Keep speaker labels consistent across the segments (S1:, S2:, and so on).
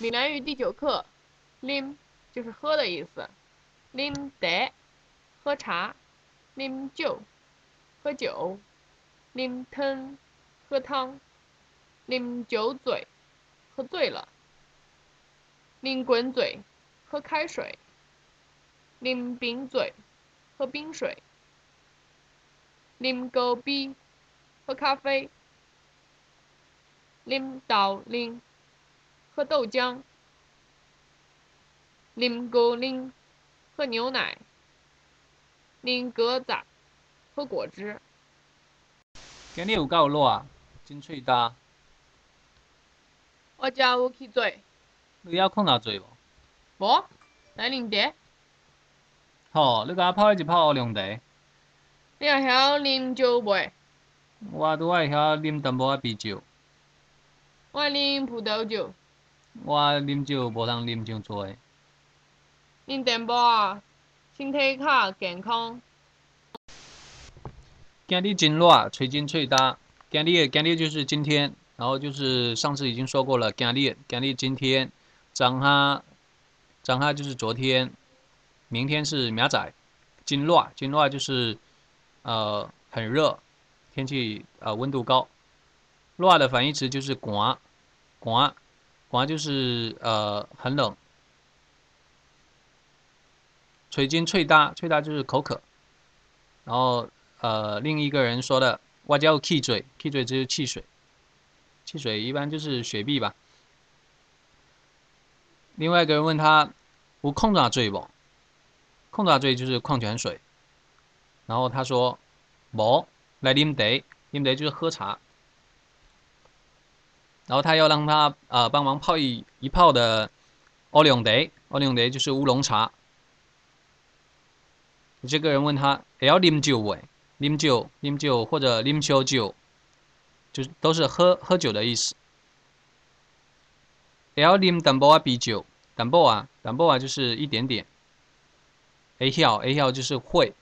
S1: 闽南语第九课，lim 就是喝的意思，lim 得喝茶，lim 酒喝酒，lim 汤喝汤，lim 酒嘴喝醉了，lim 滚嘴喝开水，lim 冰嘴喝冰水，lim 高逼喝咖啡，lim 倒 lim。喝豆浆，lim 哥 lim 喝牛奶啉果汁喝果汁。
S2: 今日有够热啊，真喙焦。
S1: 我遮有去做。
S2: 你还困哪做无？
S1: 无，来啉茶。
S2: 好，你甲我泡一泡乌龙茶。
S1: 你会晓啉酒袂？
S2: 我拄爱晓啉淡薄仔啤酒。
S1: 我啉葡萄酒。
S2: 我啉酒无通啉伤多。
S1: 啉淡薄啊，身体较健康。
S2: 今日真热，吹真吹大。今日今日就是今天，然后就是上次已经说过了。今日今日今天，张哈张哈就是昨天，明天是明仔。真热真热就是呃很热，天气呃温度高。热的反义词就是寒寒。寒就是呃很冷，吹筋吹大吹大就是口渴，然后呃另一个人说的我叫气嘴气嘴就是汽水，汽水一般就是雪碧吧。另外一个人问他无矿泉水不？矿泉水就是矿泉水，然后他说无来啉茶，啉茶就是喝茶。然后他要让他啊帮忙泡一一泡的乌龙茶，乌龙茶就是乌龙茶。这个人问他要啉酒喂，啉酒啉酒或者啉烧酒，就是都是喝喝酒的意思。要啉淡薄啊啤酒，淡薄啊淡薄啊就是一点点。A 晓 A 晓就是会，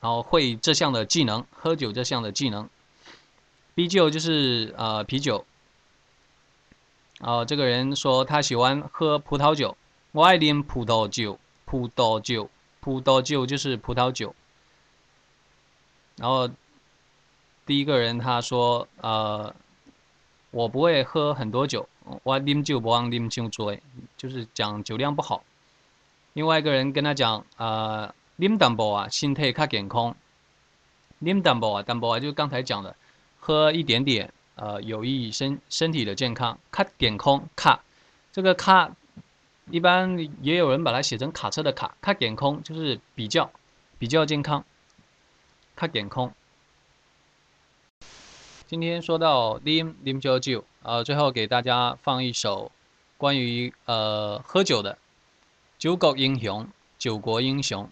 S2: 然后会这项的技能，喝酒这项的技能。啤酒就是呃啤酒。哦，这个人说他喜欢喝葡萄酒，我爱啉葡萄酒，葡萄酒，葡萄酒就是葡萄酒。然后第一个人他说，呃，我不会喝很多酒，我啉酒不忘啉酒多，就是讲酒量不好。另外一个人跟他讲，呃，啉淡薄啊，身体较健康。啉淡薄啊，淡薄啊，就是刚才讲的，喝一点点。呃，有益身身体的健康。卡点空卡，这个卡一般也有人把它写成卡车的卡。卡点空就是比较比较健康。卡点空。今天说到 lim lim jo jo，，呃，最后给大家放一首关于呃喝酒的《酒国英雄》，
S3: 酒国英雄。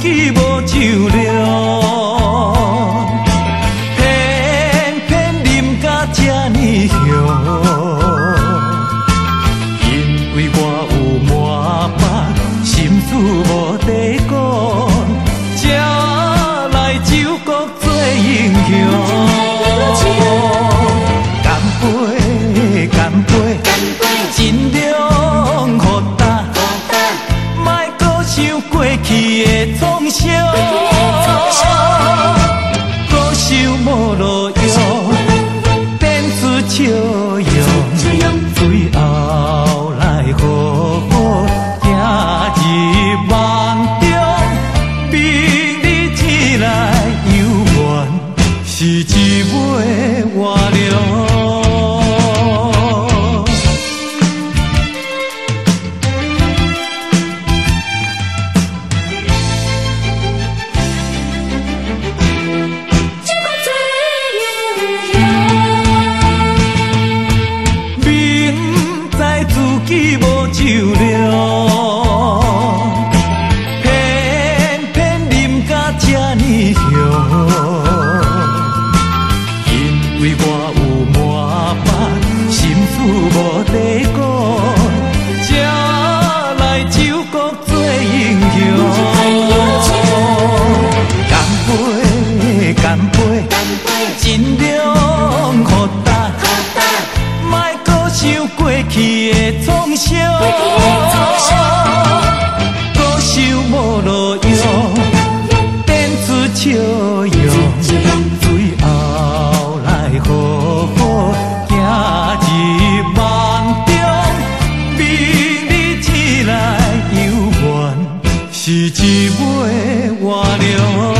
S3: que bom. 已是一尾活龙。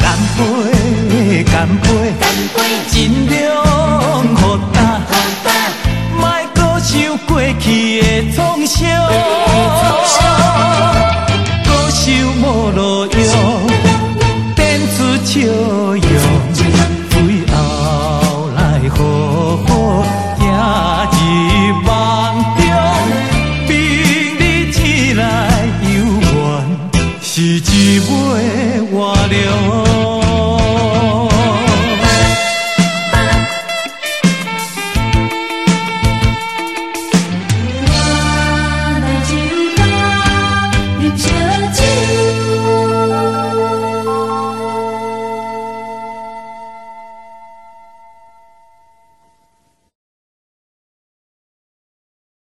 S3: 干杯，干杯，干杯尽量互答，莫搁想过去的创伤，搁想无路用，变出笑容，最后来好好行入梦中，明日起来犹原是一尾活龙。